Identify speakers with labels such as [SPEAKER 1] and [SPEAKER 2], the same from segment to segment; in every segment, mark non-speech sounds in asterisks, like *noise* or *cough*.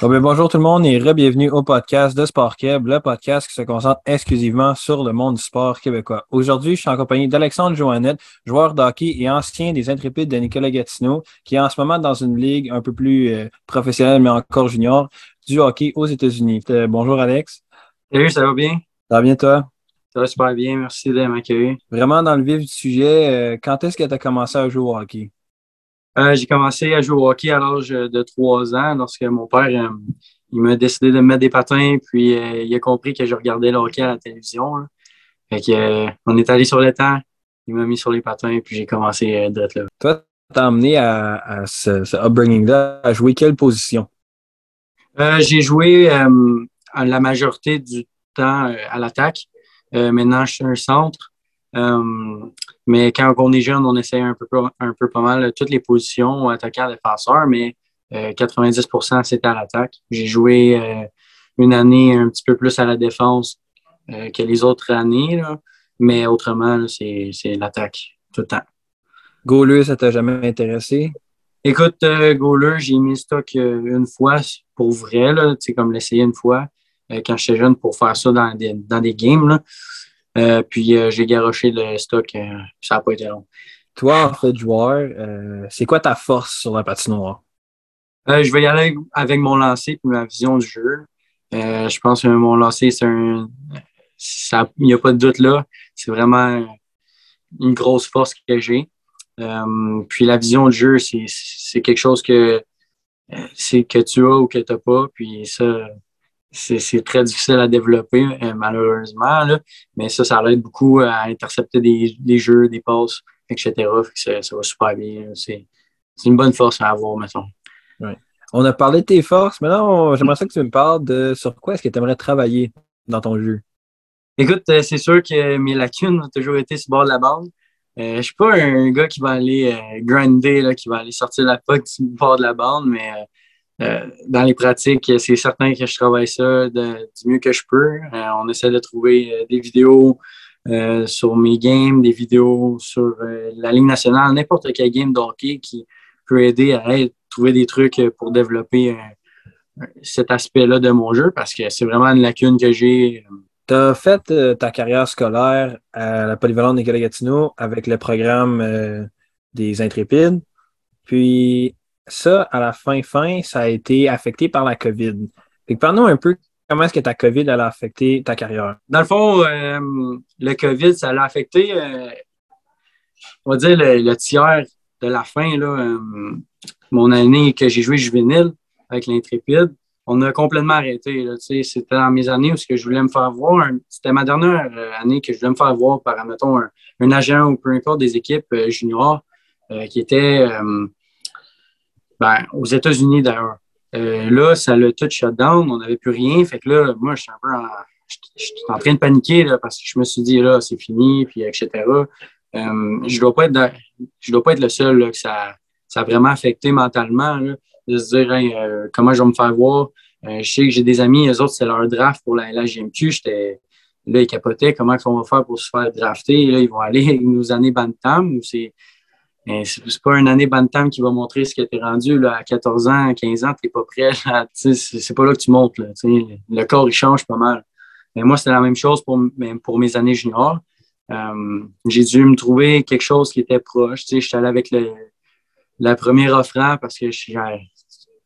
[SPEAKER 1] Ben, bonjour tout le monde et re-bienvenue au podcast de Sport Québec, le podcast qui se concentre exclusivement sur le monde du sport québécois. Aujourd'hui, je suis en compagnie d'Alexandre Joannette, joueur d'hockey et ancien des Intrépides de Nicolas Gatineau, qui est en ce moment dans une ligue un peu plus euh, professionnelle, mais encore junior, du hockey aux États-Unis. Euh, bonjour Alex.
[SPEAKER 2] Salut, ça va bien?
[SPEAKER 1] Ça va bien toi?
[SPEAKER 2] Ça va super bien, merci de m'accueillir.
[SPEAKER 1] Vraiment dans le vif du sujet, euh, quand est-ce que tu as commencé à jouer au hockey?
[SPEAKER 2] Euh, j'ai commencé à jouer au hockey à l'âge de 3 ans lorsque mon père euh, il m'a décidé de me mettre des patins, puis euh, il a compris que je regardais le hockey à la télévision. Fait que, on est allé sur le temps, il m'a mis sur les patins, puis j'ai commencé d'être là.
[SPEAKER 1] Toi, t'as amené à, ce, upbringing-là à jouer quelle position?
[SPEAKER 2] j'ai joué la majorité du temps à l'attaque. maintenant, je suis un centre. Mais quand on est jeune, on essaie un peu, un peu pas mal toutes les positions, attaquant, défenseur, mais 90% euh, c'était à l'attaque. J'ai joué euh, une année un petit peu plus à la défense euh, que les autres années, mais autrement, c'est l'attaque tout le temps.
[SPEAKER 1] Goaler, ça t'a jamais intéressé?
[SPEAKER 2] Écoute, goaler, j'ai mis stock une fois pour vrai, là, comme l'essayer une fois quand j'étais jeune pour faire ça dans des, dans des games. Là. Euh, puis euh, j'ai garoché le stock, euh, ça n'a pas été long.
[SPEAKER 1] Toi, en fait, joueur, c'est quoi ta force sur la patinoire?
[SPEAKER 2] je vais y aller avec mon lancer et ma vision du jeu. je pense que mon lancer, c'est un. Il n'y a pas de doute là. C'est vraiment une grosse force que j'ai. puis la vision du jeu, c'est quelque chose que, que tu as ou que tu n'as pas. Puis ça, c'est très difficile à développer, euh, malheureusement. Là. Mais ça, ça aide beaucoup à intercepter des, jeux, des passes, etc. ça, va super bien. C'est une bonne force à avoir, mettons.
[SPEAKER 1] On a parlé de tes forces. Maintenant, j'aimerais ça que tu me parles de sur quoi est-ce que tu aimerais travailler dans ton jeu?
[SPEAKER 2] Écoute, euh, c'est sûr que mes lacunes ont toujours été sur le bord de la bande. Euh, je suis pas un gars qui va aller grinder, là, qui va aller sortir la puck du bord de la bande, mais euh, dans les pratiques, c'est certain que je travaille ça du mieux que je peux. Euh, on essaie de trouver euh, des vidéos sur mes games, des vidéos sur la Ligue nationale, n'importe quel game d'hockey qui peut aider à trouver des trucs pour développer cet aspect-là de mon jeu parce que c'est vraiment une lacune que j'ai.
[SPEAKER 1] Tu as fait ta carrière scolaire à la polyvalente Nicolas Gatineau avec le programme des Intrépides. Puis ça, à la fin, fin, ça a été affecté par la COVID. Parle-nous un peu comment est-ce que ta COVID a affecté ta carrière.
[SPEAKER 2] Dans le fond, euh, le COVID, ça l'a affecté, euh, on va dire, le, tiers de la fin. Là, euh, mon année que j'ai joué juvénile avec l'Intrépide, on a complètement arrêté. C'était dans mes années où ce que je voulais me faire voir. C'était ma dernière année que je voulais me faire voir par, mettons, un, agent ou peu importe des équipes juniors qui étaient ben, aux États-Unis d'ailleurs. Euh, là, ça l'a tout shut down, on n'avait plus rien. Fait que là, moi, je suis un peu en, en train de paniquer là, parce que je me suis dit, là, c'est fini, puis etc. Euh, je dois, pas être je dois pas être le seul là, que ça, ça a vraiment affecté mentalement, là, de se dire euh, comment je vais me faire voir? Euh, je sais que j'ai des amis, eux autres, c'est leur draft pour la LHGMQ. J'étais là, ils capotaient comment on va faire pour se faire drafter. Là, ils vont aller *laughs* nos années Bantam ou c'est c'est pas une année Bantam qui va montrer ce que tu es rendu là, à 14 ans, 15 ans, tu n'es pas prêt. C'est pas là que tu montes. Là, le corps, il change pas mal. Mais moi, c'était la même chose pour, pour mes années juniors. Euh, j'ai dû me trouver quelque chose qui était proche. Je suis allé avec le, la première offre parce que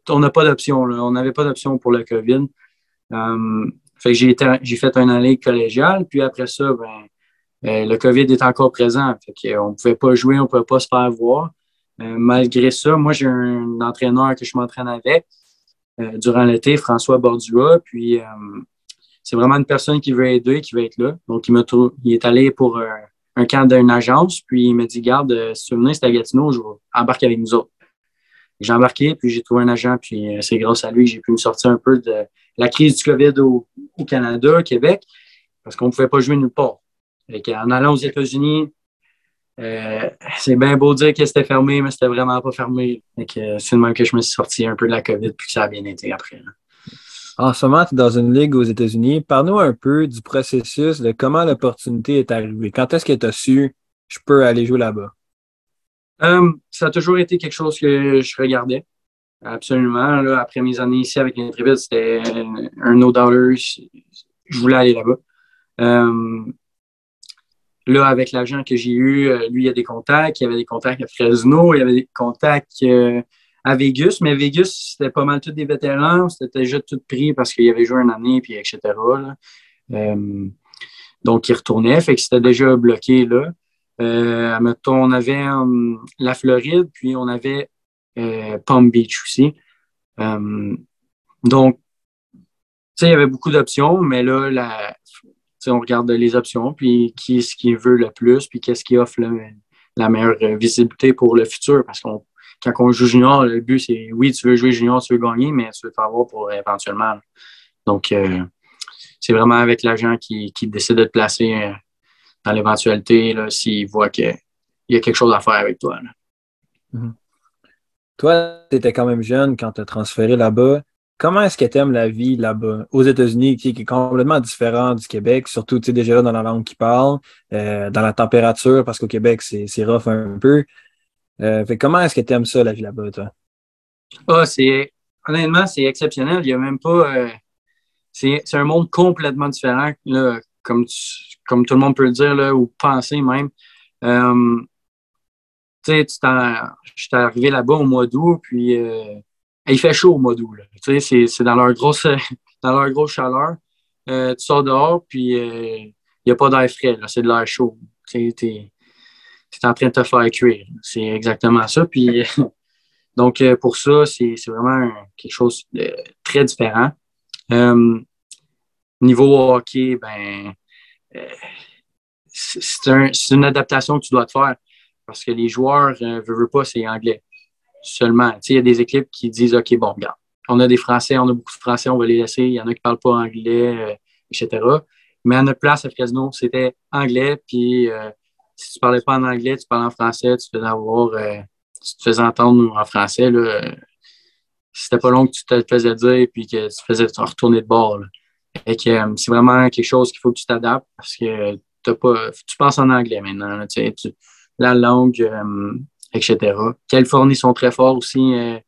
[SPEAKER 2] on n'a pas d'option. On n'avait pas d'option pour le COVID. Euh, j'ai fait un année collégiale, puis après ça, ben, le COVID est encore présent. on ne pouvait pas jouer, on ne pouvait pas se faire voir. Euh, malgré ça, moi, j'ai un entraîneur que je m'entraîne avec euh, durant l'été, François Bordua. Puis, c'est vraiment une personne qui veut aider, qui veut être là. Donc, il, il est allé pour un camp d'une agence. Puis, il m'a dit Garde, si tu venir, c'est à Gatineau, je vais embarquer avec nous autres. J'ai embarqué, puis j'ai trouvé un agent. Puis, c'est grâce à lui que j'ai pu me sortir un peu de la crise du COVID au, au Canada, au Québec, parce qu'on ne pouvait pas jouer nulle part en allant aux États-Unis, euh, c'est bien beau dire que c'était fermé, mais c'était vraiment pas fermé. c'est le même que je me suis sorti un peu de la COVID puis que ça a bien été après.
[SPEAKER 1] En ce moment, tu es dans une ligue aux États-Unis. Parle-nous un peu du processus, de comment l'opportunité est arrivée. Quand est-ce que tu as su je peux aller jouer là-bas?
[SPEAKER 2] Euh, ça a toujours été quelque chose que je regardais. absolument. Là, après mes années ici avec l'Intrépide, c'était un no dollar. Je voulais aller là-bas. Euh, là, avec l'agent que j'ai eu, euh, lui, il y a des contacts. Il y avait des contacts à Fresno, il y avait des contacts euh, à Vegas, mais Vegas, c'était pas mal tous des vétérans. C'était déjà tout pris parce qu'il avait joué une année, puis etc. donc, il retournait, fait que c'était déjà bloqué là. Euh, on avait la Floride, puis on avait Palm Beach aussi. donc, il y avait beaucoup d'options, mais là, la, on regarde les options, puis qui est ce qui veut le plus, puis qu'est-ce qui offre la meilleure visibilité pour le futur. Parce qu'on quand on joue junior, le but, c'est oui, tu veux jouer junior, tu veux gagner, mais tu veux t'avoir pour éventuellement. Donc, euh, c'est vraiment avec l'agent qui, décide de te placer euh, dans l'éventualité s'il voit qu'il y a quelque chose à faire avec toi.
[SPEAKER 1] Mm-hmm. Toi, tu étais quand même jeune quand tu as transféré là-bas. Comment est-ce que tu aimes la vie là-bas, aux États-Unis, qui, est complètement différent du Québec, surtout déjà là dans la langue qu'ils parlent, euh, dans la température, parce qu'au Québec, c'est rough un peu. Euh, comment est-ce que tu aimes ça, la vie là-bas, toi?
[SPEAKER 2] Ah, c'est honnêtement, c'est exceptionnel. Il n'y a même pas. Euh, c'est un monde complètement différent, là, comme, comme tout le monde peut le dire, là, ou penser même. tu sais, je suis arrivé là-bas au mois d'août, puis il fait chaud au mois d'août. Tu sais, c'est dans leur grosse, *laughs* dans leur grosse chaleur. Euh, tu sors dehors, puis euh, il n'y a pas d'air frais, c'est de l'air chaud. Tu es, en train de te faire cuire. C'est exactement ça. Puis, *laughs* donc, euh, pour ça, c'est vraiment quelque chose de très différent. niveau hockey, ben, c'est une adaptation que tu dois te faire parce que les joueurs ne veulent pas, c'est anglais seulement. Il y a des équipes qui disent OK, bon, regarde, on a des Français, on a beaucoup de Français, on va les laisser. Il y en a qui ne parlent pas anglais, euh, etc. Mais à notre place à Fresno, c'était anglais. Puis euh, si tu ne parlais pas en anglais, tu parlais en français, tu faisais avoir, euh, tu faisais entendre en français. Là, c'était pas long que tu te faisais dire puis que tu faisais retourner de bord. Et que c'est vraiment quelque chose qu'il faut que tu t'adaptes parce que pas, tu penses en anglais maintenant. la langue, etc. Californie sont très forts aussi euh,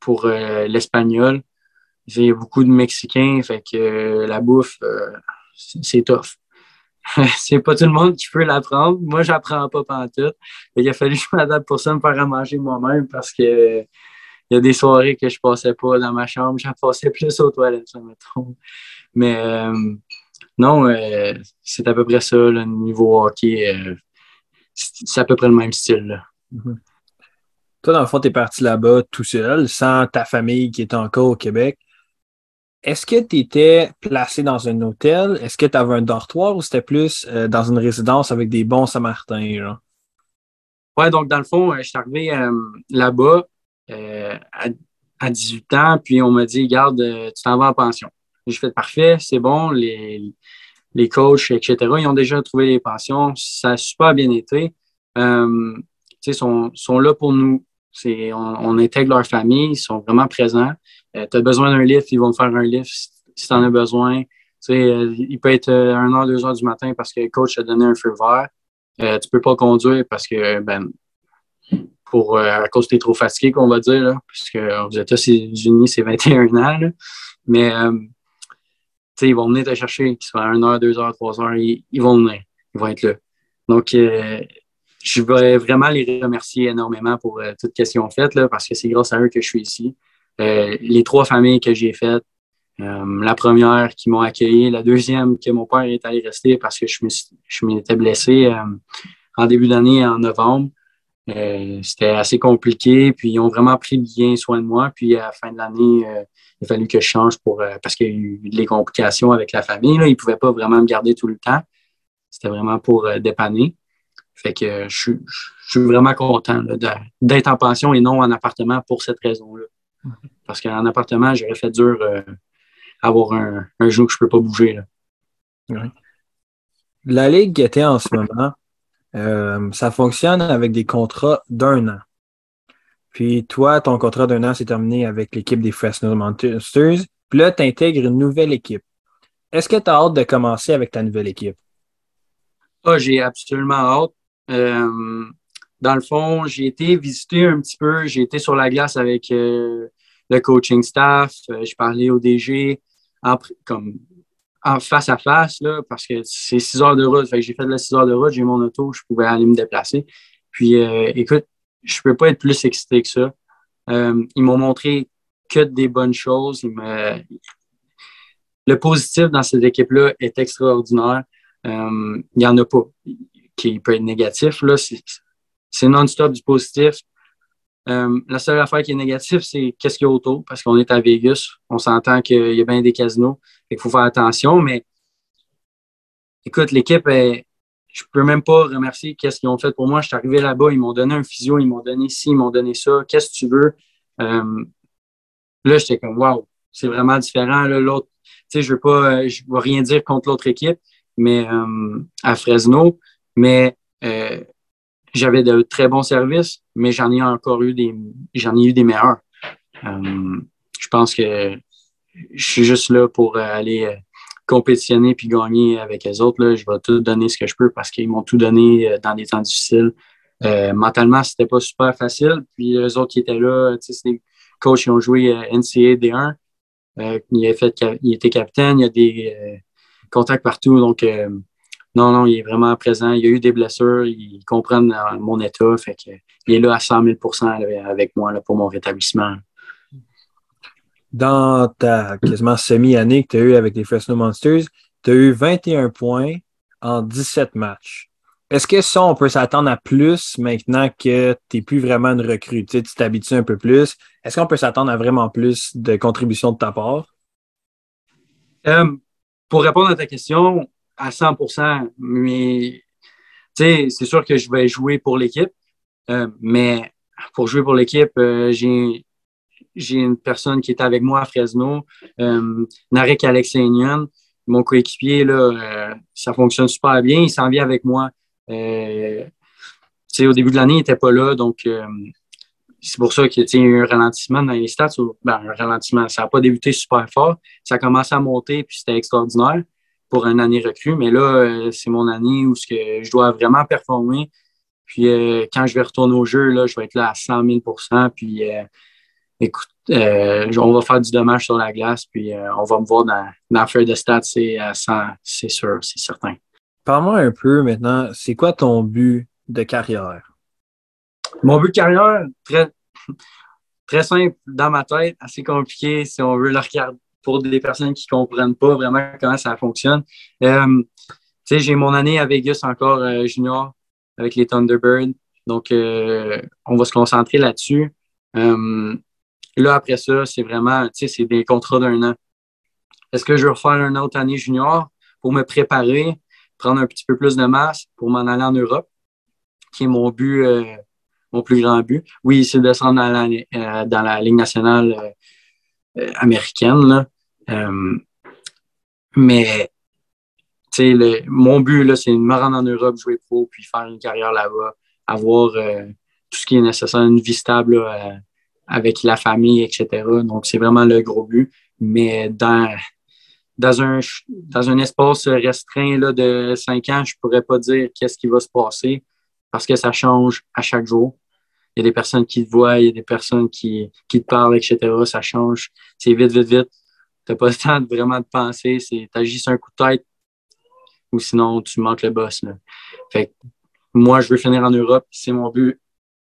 [SPEAKER 2] pour euh, l'espagnol. Il y a beaucoup de Mexicains, fait que euh, la bouffe, c'est tough. *laughs* c'est pas tout le monde qui peut l'apprendre. Moi, j'apprends pas pantoute. Il a fallu que je m'adapte pour ça, me faire à manger moi-même parce que il y a des soirées que je passais pas dans ma chambre, j'en passais plus aux toilettes, ça me trompe. Mais non, c'est à peu près ça, le niveau hockey. c'est à peu près le même style. Là. Mhm.
[SPEAKER 1] Toi, dans le fond, tu es parti là-bas tout seul, sans ta famille qui est encore au Québec. Est-ce que tu étais placé dans un hôtel? Est-ce que tu avais un dortoir ou c'était plus euh, dans une résidence avec des bons Samaritains?
[SPEAKER 2] Oui, donc dans le fond, euh, je suis arrivé euh, là-bas à, 18 ans, puis on m'a dit, garde, tu t'en vas en pension. J'ai fait parfait, c'est bon, les, les coachs, etc., ils ont déjà trouvé les pensions, ça a super bien été sont, sont là pour nous. On, on, intègre leur famille, ils sont vraiment présents. Euh, tu as besoin d'un lift, ils vont faire un lift si tu en as besoin. Euh, il peut être 1h, euh, 2h du matin parce que le coach a donné un feu vert. Euh, tu peux pas conduire parce que, ben, pour, à cause que tu es trop fatigué, qu'on va dire, là, puisque aux États-Unis, c'est 21 ans. Mais, ils vont venir te chercher, qu'ils soient 1h, 2h, 3h, ils, ils, vont venir. Ils vont être là. Donc, je voudrais vraiment les remercier énormément pour euh, toute question faite, là, parce que c'est grâce à eux que je suis ici. Euh, les trois familles que j'ai faites, euh, la première qui m'ont accueilli, la deuxième que mon père est allé rester parce que je m'étais blessé en début d'année, en novembre. C'était assez compliqué, puis ils ont vraiment pris bien soin de moi. Puis à la fin de l'année, il a fallu que je change pour parce qu'il y a eu des complications avec la famille. Là. Ils ne pouvaient pas vraiment me garder tout le temps. C'était vraiment pour dépanner. Fait que je, suis vraiment content d'être en pension et non en appartement pour cette raison-là. Parce qu'en appartement, j'aurais fait dur euh, avoir un, un, genou que je ne peux pas bouger.
[SPEAKER 1] La ligue qui était en ce moment, euh, ça fonctionne avec des contrats d'un an. Puis toi, ton contrat d'un an s'est terminé avec l'équipe des Fresno Monsters. Puis là, tu intègres une nouvelle équipe. Est-ce que tu as hâte de commencer avec ta nouvelle équipe?
[SPEAKER 2] Ah, j'ai absolument hâte. Euh, dans le fond, j'ai été visiter un petit peu. J'ai été sur la glace avec le coaching staff. j'ai parlé au DG en, comme en face à face, là, parce que c'est six heures de route. j'ai fait de la six heures de route, j'ai mon auto, je pouvais aller me déplacer. Puis, écoute, je peux pas être plus excité que ça. ils m'ont montré que des bonnes choses. Le positif dans cette équipe-là est extraordinaire. Euh, il n'y en a pas qui peut être négatif. Là. C'est, non-stop du positif. Euh, la seule affaire qui est négative, c'est qu'est-ce qu'il y a autour, parce qu'on est à Vegas. On s'entend qu'il y a bien des casinos. Il faut faire attention, mais écoute, l'équipe. Je peux même pas remercier qu'est-ce qu'ils ont fait pour moi. Je suis arrivé là-bas, ils m'ont donné un physio, ils m'ont donné ci, ils m'ont donné ça. Qu'est-ce que tu veux? Euh, Là, j'étais comme, wow, c'est vraiment différent. L'autre, tu sais, je veux pas, je veux rien dire contre l'autre équipe, mais euh, à Fresno, mais euh, j'avais de très bons services, mais j'en ai encore eu des, j'en ai eu des meilleurs. Euh, je pense que je suis juste là pour aller compétitionner puis gagner avec les autres. Là. Je vais tout donner ce que je peux parce qu'ils m'ont tout donné dans des temps difficiles. Euh, mentalement, c'était pas super facile. Puis les autres qui étaient là, c'est des, coachs qui ont joué euh, NCAA D1. Euh, il, fait, il était capitaine, il y a des euh, contacts partout. Donc, non, non, il est vraiment présent. Il y a eu des blessures, ils comprennent mon état. Fait que, il est là à 100 000% avec moi là, pour mon rétablissement.
[SPEAKER 1] Dans ta quasiment semi-année que tu as eue avec les Fresno Monsters, tu as eu 21 points en 17 matchs. Est-ce que ça, on peut s'attendre à plus maintenant que tu n'es plus vraiment une recrue? Tu t'habitues un peu plus. Est-ce qu'on peut s'attendre à vraiment plus de contributions de ta part?
[SPEAKER 2] Euh, pour répondre à ta question, à 100% mais c'est sûr que je vais jouer pour l'équipe, euh, mais pour jouer pour l'équipe, euh, j'ai une personne qui est avec moi à Fresno, Narek Alexeinian, mon coéquipier, là, ça fonctionne super bien. Il s'en vient avec moi. Euh, au début de l'année, il n'était pas là, donc euh, c'est pour ça qu'il y a eu un ralentissement dans les stats. Ben, un ralentissement, ça n'a pas débuté super fort. Ça a commencé à monter, puis c'était extraordinaire pour une année recrue. Mais là, euh, c'est mon année où je dois vraiment performer. Puis quand je vais retourner au jeu, là, je vais être là à 100 000% Puis écoute, on va faire du dommage sur la glace, puis on va me voir dans, dans la feuille de stats, c'est c'est sûr, c'est certain.
[SPEAKER 1] Parle-moi un peu maintenant, c'est quoi ton but de carrière?
[SPEAKER 2] Mon but de carrière, très, très simple dans ma tête, assez compliqué si on veut le regarder pour des personnes qui ne comprennent pas vraiment comment ça fonctionne. Euh, j'ai mon année à Vegas encore euh, junior avec les Thunderbirds. Donc, euh, on va se concentrer là-dessus. là, après ça, c'est vraiment, c'est des contrats d'un an. Est-ce que je vais refaire une autre année junior pour me préparer? prendre un petit peu plus de masse pour m'en aller en Europe, qui est mon but, mon plus grand but? Oui, c'est de descendre dans la, dans la Ligue nationale américaine. Mais le, mon but, c'est de me rendre en Europe, jouer pro, puis faire une carrière là-bas, avoir tout ce qui est nécessaire, une vie stable avec la famille, etc. Donc, c'est vraiment le gros but. Mais dans, dans un, dans un espace restreint là, de cinq ans, je ne pourrais pas dire qu'est-ce qui va se passer parce que ça change à chaque jour. Il y a des personnes qui te voient, il y a des personnes qui, qui te parlent, etc. Ça change. C'est vite, vite, vite. Tu n'as pas le temps de vraiment de penser. Tu agis sur un coup de tête ou sinon tu manques le boss. Là. Fait moi, je veux finir en Europe, c'est mon but.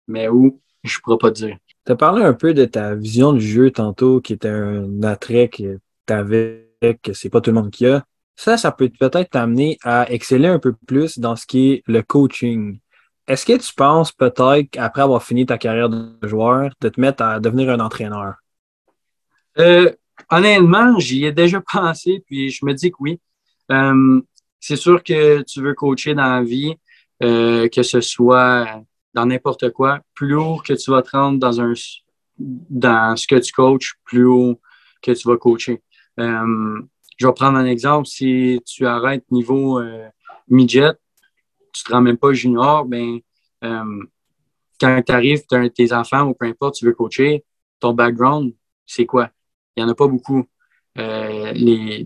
[SPEAKER 2] Mais où, je ne pourrais pas te dire.
[SPEAKER 1] Tu as parlé un peu de ta vision du jeu tantôt, qui était un attrait que tu avais que c'est pas tout le monde qui a. Ça, ça peut peut-être t'amener à exceller un peu plus dans ce qui est le coaching. Est-ce que tu penses peut-être, après avoir fini ta carrière de joueur, de te mettre à devenir un entraîneur?
[SPEAKER 2] Euh, honnêtement, j'y ai déjà *laughs* pensé, puis je me dis que oui. Euh, c'est sûr que tu veux coacher dans la vie, euh, que ce soit dans n'importe quoi. Plus haut que tu vas te rendre dans, un, dans ce que tu coaches, plus haut que tu vas coacher. Euh, je vais prendre un exemple. Si tu arrêtes niveau midget, tu ne te rends même pas junior, ben, quand tu arrives, tu as tes enfants ou peu importe, tu veux coacher, ton background, c'est quoi? Il n'y en a pas beaucoup. les,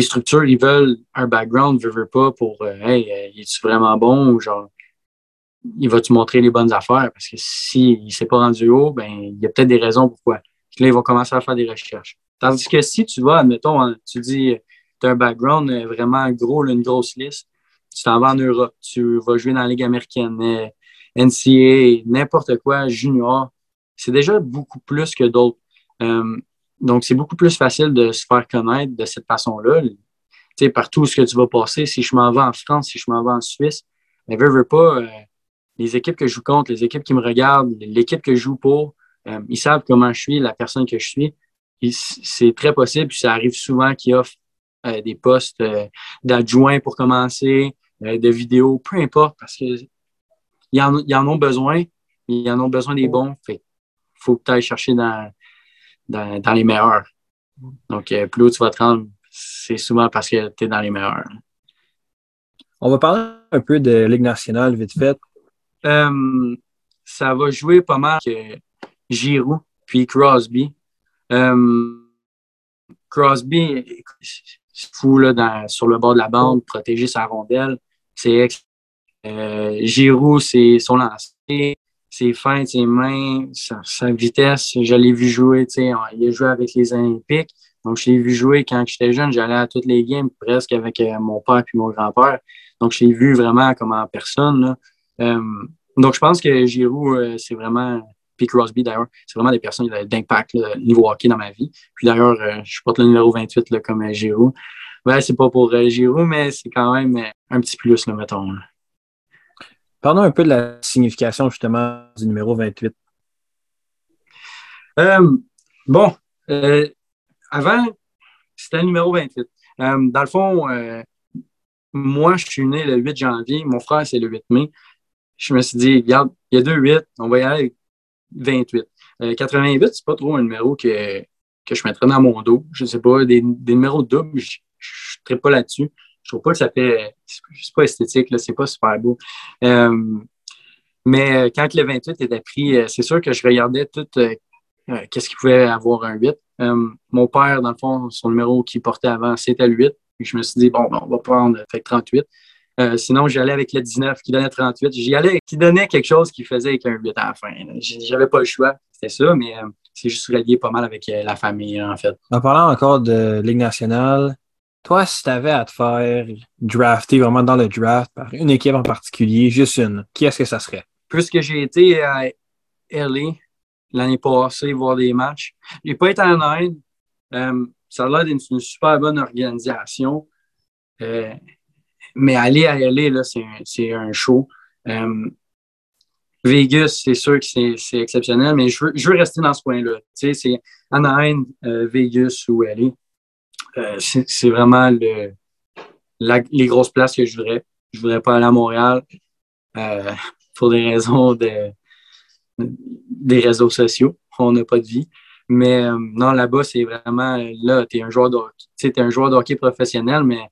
[SPEAKER 2] structures, ils veulent un background, ne veulent pas pour Hey, es-tu vraiment bon ou genre il va te montrer les bonnes affaires parce que s'il ne s'est pas rendu haut, ben, il y a peut-être des raisons pourquoi. là, il va commencer à faire des recherches. Tandis que si tu vas, admettons, tu dis, tu as un background euh, vraiment gros, une grosse liste, tu t'en vas en Europe, tu vas jouer dans la Ligue américaine, euh, NCAA, n'importe quoi, junior, c'est déjà beaucoup plus que d'autres. Euh, donc, c'est beaucoup plus facile de se faire connaître de cette façon-là. Tu sais, partout où ce que tu vas passer, si je m'en vais en France, si je m'en vais en Suisse, mais veux, veux pas, les équipes que je joue contre, les équipes qui me regardent, l'équipe que je joue pour, ils savent comment je suis, la personne que je suis c'est très possible, puis ça arrive souvent qu'ils offrent euh, des postes euh, d'adjoints pour commencer, euh, de vidéos, peu importe, parce qu'ils en, en ont besoin, ils en ont besoin des bons. Fait faut que tu ailles chercher dans, dans, les meilleurs. Donc, plus haut tu vas te rendre, c'est souvent parce que tu es dans les meilleurs.
[SPEAKER 1] On va parler un peu de Ligue nationale, vite fait.
[SPEAKER 2] ça va jouer pas mal que Giroud puis Crosby. Euh, Crosby, c'est fou là, sur le bord de la bande, protéger sa rondelle. C'est euh, Giroud, c'est son lancer, ses feintes, ses mains, sa, vitesse. Je l'ai vu jouer, il a joué avec les Olympiques. Donc, je l'ai vu jouer quand j'étais jeune. J'allais à toutes les games presque avec euh, mon père et mon grand-père. Donc, je l'ai vu vraiment comme en personne. donc, je pense que Giroud, c'est vraiment puis Crosby, d'ailleurs, c'est vraiment des personnes d'impact niveau hockey dans ma vie. Puis d'ailleurs, euh, je porte le numéro 28 là, comme euh, Giroud. Ouais, c'est pas pour euh, Giroud, mais c'est quand même un petit plus, là, mettons.
[SPEAKER 1] Parlons un peu de la signification, justement, du numéro 28.
[SPEAKER 2] bon, avant, c'était le numéro 28. dans le fond, moi, je suis né le 8 janvier. Mon frère, c'est le 8 mai. Je me suis dit, regarde, il y a deux 8, on va y aller avec 28. 88, euh, c'est pas trop un numéro que, je mettrais dans mon dos. Je sais pas, des, des numéros doubles, je ne pas là-dessus. Trouve pas que ça fait. C'est pas esthétique, c'est pas super beau. Euh, mais euh, quand le 28 était pris, c'est sûr que je regardais tout qu'est-ce qu'il pouvait avoir un 8. mon père, dans le fond, son numéro qu'il portait avant, c'était le 8. Puis je me suis dit, bon, ben, on va prendre fait 38. Euh, sinon, j'allais avec le 19 qui donnait 38. J'y allais, qui donnait quelque chose qui faisait avec un 8 à la fin. J'avais pas le choix. C'était ça, mais euh, c'est juste relié pas mal avec euh, la famille, en fait.
[SPEAKER 1] En parlant encore de Ligue nationale, toi, si tu avais à te faire drafter vraiment dans le draft par une équipe en particulier, juste une, qui est-ce que ça serait?
[SPEAKER 2] Puisque j'ai été à LA l'année passée voir des matchs, j'ai pas été en Inde. ça a l'air d'être une, super bonne organisation mais aller à LA, c'est un, show. Euh, Vegas, c'est sûr que c'est exceptionnel, mais je veux, je rester dans ce sais, c'est Anaheim, euh, Vegas ou LA. Euh, c'est vraiment le, les grosses places que je voudrais. Je voudrais pas aller à Montréal *laughs* pour des raisons de, des réseaux sociaux. On n'a pas de vie. Mais non, là-bas, c'est vraiment là, tu es un joueur de un joueur professionnel, mais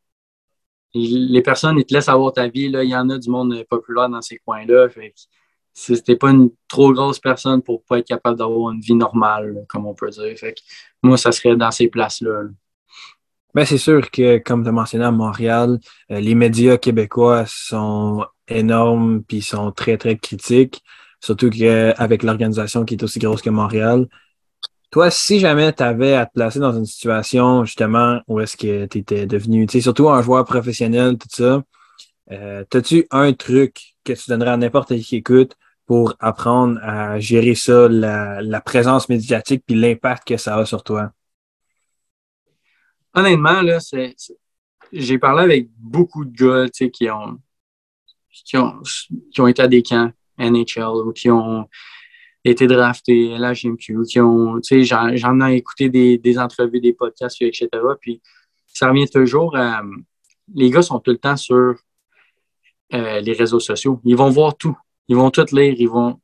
[SPEAKER 2] les personnes, ils te laissent avoir ta vie. Là. Il y en a du monde populaire dans ces coins-là. Si c'était pas une trop grosse personne pour pas être capable d'avoir une vie normale, comme on peut dire. Fait moi, ça serait dans ces places-là.
[SPEAKER 1] Ben, c'est sûr que, comme tu as mentionné à Montréal, euh, les médias québécois sont énormes puis sont très, très critiques. Surtout qu'avec l'organisation qui est aussi grosse que Montréal, toi, si jamais tu avais à te placer dans une situation justement où est-ce que tu étais devenu, surtout un joueur professionnel, tout ça, euh, as-tu un truc que tu donnerais à n'importe qui qui écoute pour apprendre à gérer ça, la, présence médiatique puis l'impact que ça a sur toi?
[SPEAKER 2] Honnêtement, là, c'est, j'ai parlé avec beaucoup de gars qui ont, qui, ont, qui ont été à des camps NHL ou qui ont été draftés à la GMQ, qui ont, sais, j'en ai écouté des, des, entrevues, des podcasts, etc. Puis ça revient toujours les gars sont tout le temps sur euh, les réseaux sociaux. Ils vont voir tout. Ils vont tout lire. Ils vont,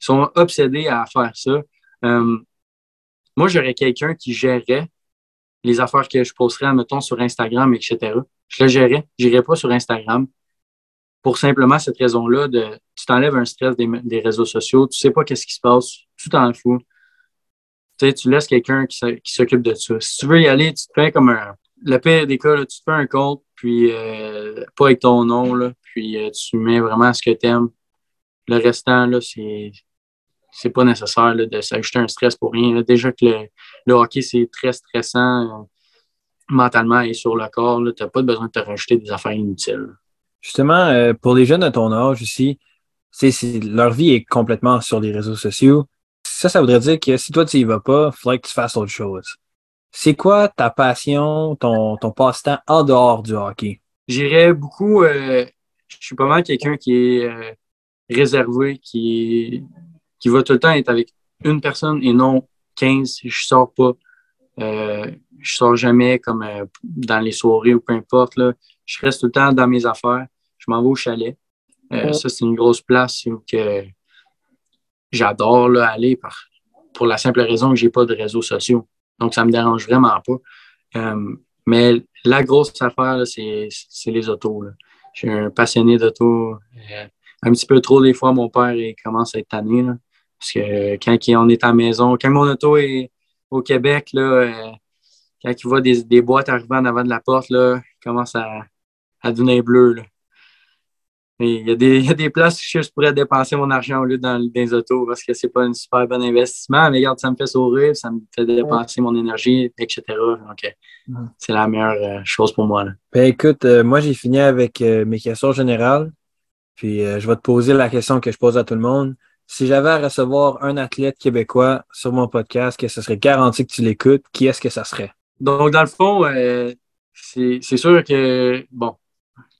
[SPEAKER 2] ils sont obsédés à faire ça. Euh, moi, j'aurais quelqu'un qui gérerait les affaires que je posterais, mettons, sur Instagram, etc. Je le gérerais. Je pas sur Instagram pour simplement cette raison-là de tu t'enlèves un stress des, réseaux sociaux, tu sais pas qu'est-ce qui se passe, tu t'en fous. Tu, tu laisses quelqu'un qui, s'occupe de ça. Si tu veux y aller, tu te fais comme un. Le pire des cas, tu te fais un compte, puis euh, pas avec ton nom, là, puis euh, tu mets vraiment ce que tu aimes. le restant, là, c'est c'est pas nécessaire de s'ajouter un stress pour rien. Déjà que le, hockey, c'est très stressant euh, mentalement et sur le corps. Tu n'as pas besoin de te rajouter des affaires inutiles.
[SPEAKER 1] Justement, euh, pour les jeunes de ton âge aussi, leur vie est complètement sur les réseaux sociaux. Ça, ça voudrait dire que si toi, tu y vas pas, il faudrait que tu fasses autre chose. C'est quoi ta passion, ton, ton passe-temps en dehors du hockey?
[SPEAKER 2] J'irais beaucoup. Euh, je suis pas mal quelqu'un qui est réservé, qui, qui va tout le temps être avec une personne et non 15. Je sors pas. Euh, je sors jamais comme euh, dans les soirées ou peu importe. Là. Je reste tout le temps dans mes affaires. Je m'en vais au chalet. Euh, ça, c'est une grosse place où que j'adore aller par, pour la simple raison que j'ai pas de réseaux sociaux. Donc, ça me dérange vraiment pas. mais la grosse affaire, c'est les autos. Je suis un passionné d'auto un petit peu trop des fois, mon père il commence à être tanné. Parce que quand on est à la maison, quand mon auto est au Québec, là, euh, quand il voit des, des, boîtes arriver en avant de la porte, là, il commence à, à devenir bleu. Là. il, y a des, il y a des places où je pourrais dépenser mon argent au lieu dans, dans les autos parce que c'est pas un super bon investissement. Mais regarde, ça me fait sourire, ça me fait dépenser mon énergie, etc. Donc, euh, c'est la meilleure euh, chose pour moi. Là.
[SPEAKER 1] Ben, écoute, moi, j'ai fini avec mes questions générales. Puis euh, je vais te poser la question que je pose à tout le monde. Si j'avais à recevoir un athlète québécois sur mon podcast, que ce serait garanti que tu l'écoutes, qui est-ce que ça serait?
[SPEAKER 2] Donc, dans le fond, euh, c'est sûr que, bon,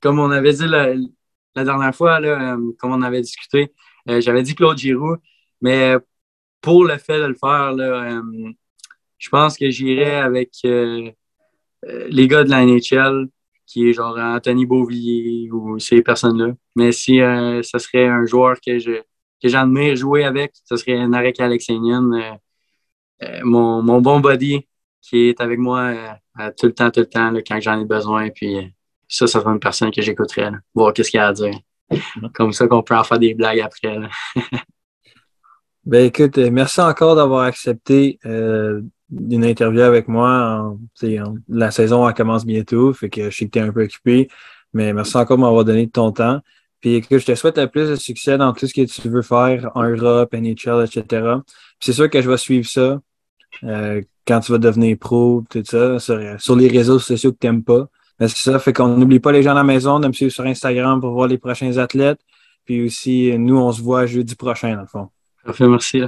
[SPEAKER 2] comme on avait dit la, dernière fois, là, euh, comme on avait discuté, j'avais dit Claude Giroux, mais pour le fait de le faire, là, je pense que j'irais avec les gars de la NHL, qui est genre Anthony Beauvillier ou ces personnes-là. Mais si euh, ce serait un joueur que je que j'admire jouer avec, ce serait Narek Alexenian, euh, euh, mon, mon, bon buddy qui est avec moi tout le temps, tout le temps, quand j'en ai besoin. Puis ça, ça serait une personne que j'écouterais, voir qu'est-ce qu'il a à dire. Comme ça qu'on peut en faire des blagues après. *laughs*
[SPEAKER 1] Ben écoute, merci encore d'avoir accepté d'une interview avec moi. la saison elle commence bientôt, fait que je sais que tu es un peu occupé, mais merci encore de m'avoir donné de ton temps. Puis que je te souhaite le plus de succès dans tout ce que tu veux faire en Europe, NHL, etc. C'est sûr que je vais suivre ça euh, quand tu vas devenir pro, tout ça, sur, les réseaux sociaux que tu n'aimes pas. Mais c'est ça, fait qu'on n'oublie pas les gens à la maison de me suivre sur Instagram pour voir les prochains athlètes. Puis aussi, nous, on se voit jeudi prochain, dans le fond.
[SPEAKER 2] Parfait, merci.